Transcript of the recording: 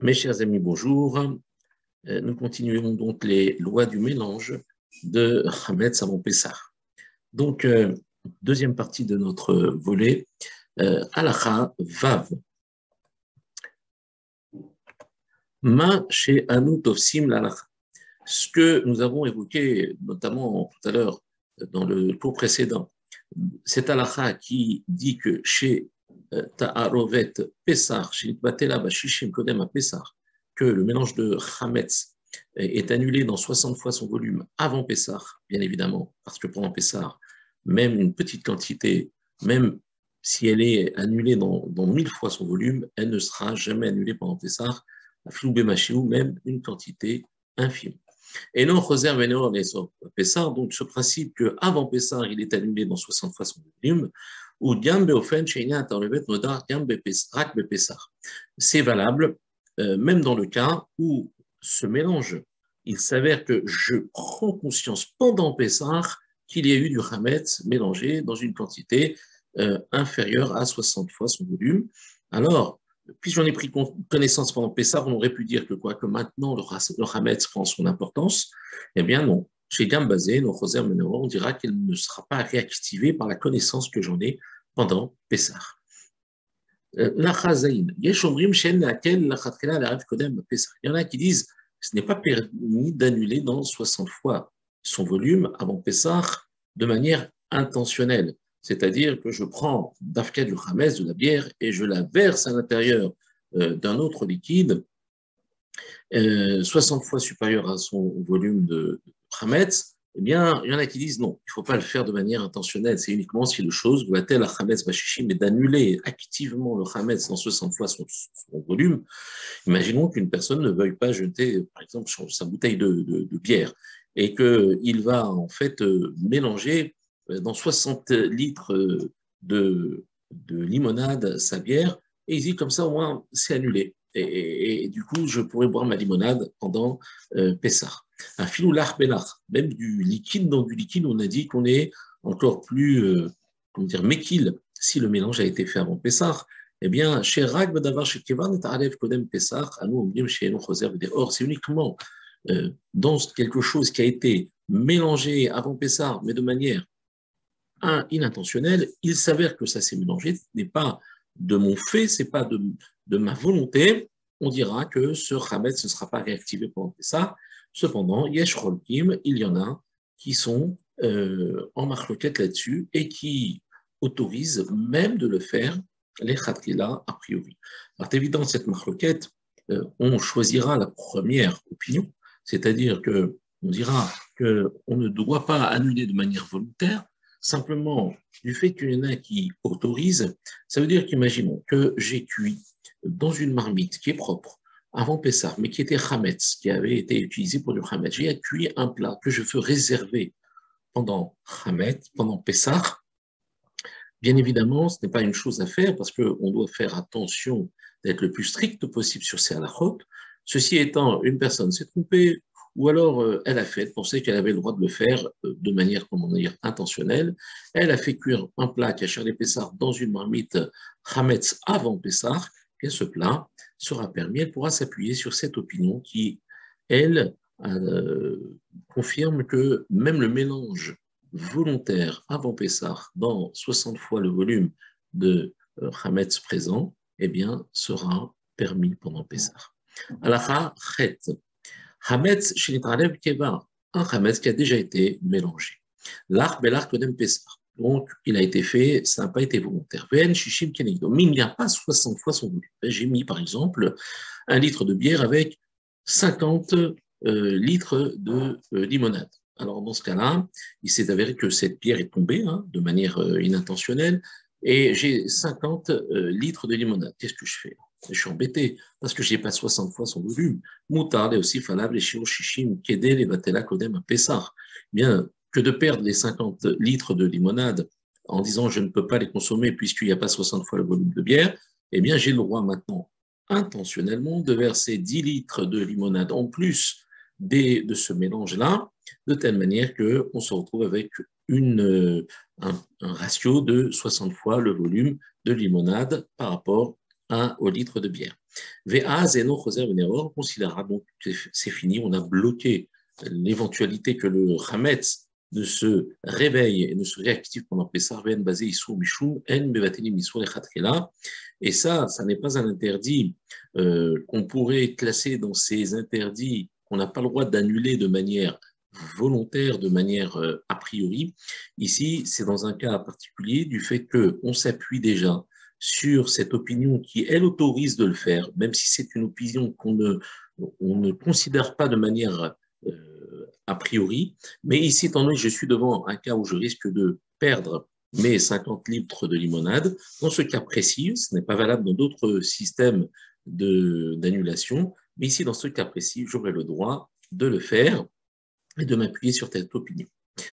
Mes chers amis, bonjour. Euh, nous continuons donc les lois du mélange de Hametz avant Pessah. Donc, euh, deuxième partie de notre volet, euh, Alacha Vav. Ma chez Tovsim l'Alacha. Ce que nous avons évoqué notamment tout à l'heure dans le cours précédent, c'est Alacha qui dit que chez Batela Bashishim Kodem à que le mélange de Hametz est annulé dans 60 fois son volume avant Pessah, bien évidemment, parce que pendant Pessah, même une petite quantité, même si elle est annulée dans, dans 1000 fois son volume, elle ne sera jamais annulée pendant Pessah, à même une quantité infime. Et non, réserve Pessah, donc ce principe qu'avant Pessah, il est annulé dans 60 fois son volume, c'est valable euh, même dans le cas où ce mélange, il s'avère que je prends conscience pendant Pessah qu'il y a eu du Hametz mélangé dans une quantité euh, inférieure à 60 fois son volume. Alors, puis j'en ai pris connaissance pendant Pessah, on aurait pu dire que quoi, que maintenant le, le Hametz prend son importance? Eh bien non, chez Gambazé, nos Roser on dira qu'elle ne sera pas réactivée par la connaissance que j'en ai pendant Pessah. Il y en a qui disent ce n'est pas permis d'annuler dans 60 fois son volume avant Pessah de manière intentionnelle. C'est-à-dire que je prends d'Afka du Hametz, de la bière, et je la verse à l'intérieur euh, d'un autre liquide, 60 euh, fois supérieur à son volume de Hametz, eh bien, il y en a qui disent non, il ne faut pas le faire de manière intentionnelle. C'est uniquement si le chose doit être la Hametz Bashishim, mais d'annuler activement le Hametz dans 60 fois son, volume. Imaginons qu'une personne ne veuille pas jeter, par exemple, sa bouteille de, de bière et qu'il va en fait euh, mélanger euh, dans 60 litres euh, de, de limonade sa bière, et il dit comme ça au moins c'est annulé. Et, du coup, je pourrais boire ma limonade pendant euh, Pessah. Un filoular belach, même du liquide, dans du liquide, on a dit qu'on est encore plus, euh, comment dire, méquille si le mélange a été fait avant Pessah. Eh bien, chez Rag Badavar, chez Kevan, Ta'alev Kodem Pessah, à nous, on chez Enoch Or, c'est uniquement euh, dans quelque chose qui a été mélangé avant Pessah, mais de manière un, inintentionnelle, il s'avère que ça s'est mélangé, ce n'est pas de mon fait, c'est pas de, de, ma volonté, on dira que ce Hamet ne sera pas réactivé pendant ça. Cependant, Yesh Rolkim, il y en a qui sont euh, en marloquette là-dessus et qui autorisent même de le faire, les Khatrila a priori. Alors, évident, cette marloquette, euh, on choisira la première opinion, c'est-à-dire que on dira qu'on ne doit pas annuler de manière volontaire, Simplement, du fait qu'il y en a qui autorisent, ça veut dire qu'imaginons que j'ai cuit dans une marmite qui est propre avant Pessah, mais qui était Hametz, qui avait été utilisé pour du Hametz. J'ai cuit un plat que je veux réserver pendant Hametz, pendant Pessah. Bien évidemment, ce n'est pas une chose à faire parce qu'on doit faire attention d'être le plus strict possible sur ces halachot. Ceci étant, une personne s'est trompée, ou alors euh, elle a fait, pensait qu'elle avait le droit de le faire euh, de manière, comment dire, intentionnelle. Elle a fait cuire un plat qui a les Pessar dans une marmite Hametz avant Pessar, ce plat sera permis, elle pourra s'appuyer sur cette opinion qui, elle, euh, confirme que même le mélange volontaire avant Pessar dans 60 fois le volume de Hametz présent, eh bien, sera permis pendant Pessar. Alacha Chet. Hametz Shinitalev Keva, un Hametz qui a déjà été mélangé. L'art Belar Kodem Pesach. Donc, il a été fait, ça n'a pas été volontaire. Mais il n'y a pas 60 fois son volume. J'ai mis, par exemple, un litre de bière avec 50 euh, litres de euh, limonade. Alors, dans ce cas-là, il s'est avéré que cette bière est tombée hein, de manière euh, inintentionnelle et j'ai 50 litres de limonade. Qu'est-ce que je fais? Je suis embêté parce que je n'ai pas 60 fois son volume. Moutard est aussi falable les shishim, kedé, les vatela, kodem, Pessar. Bien, que de perdre les 50 litres de limonade en disant je ne peux pas les consommer puisqu'il n'y a pas 60 fois le volume de bière, eh bien, j'ai le droit maintenant intentionnellement de verser 10 litres de limonade en plus des, de ce mélange-là, de telle manière qu'on se retrouve avec un, ratio de 60 fois le volume de limonade par rapport 1 au litre de bière. VA, Zeno, Choser, on considérera donc que c'est fini, on a bloqué l'éventualité que le Hametz ne se réveille et ne se réactive pendant Pessah, Ben basé Issou Mishum, En Bevateli Misou Et ça, ça n'est pas un interdit euh, qu'on pourrait classer dans ces interdits qu'on n'a pas le droit d'annuler de manière volontaire, de manière euh, a priori. Ici, c'est dans un cas particulier du fait qu'on s'appuie déjà sur cette opinion qui, elle, autorise de le faire, même si c'est une opinion qu'on ne, on ne considère pas de manière euh, a priori. Mais ici, étant donné que je suis devant un cas où je risque de perdre mes 50 litres de limonade, dans ce cas précis, ce n'est pas valable dans d'autres systèmes d'annulation, mais ici, dans ce cas précis, j'aurai le droit de le faire et de m'appuyer sur cette opinion.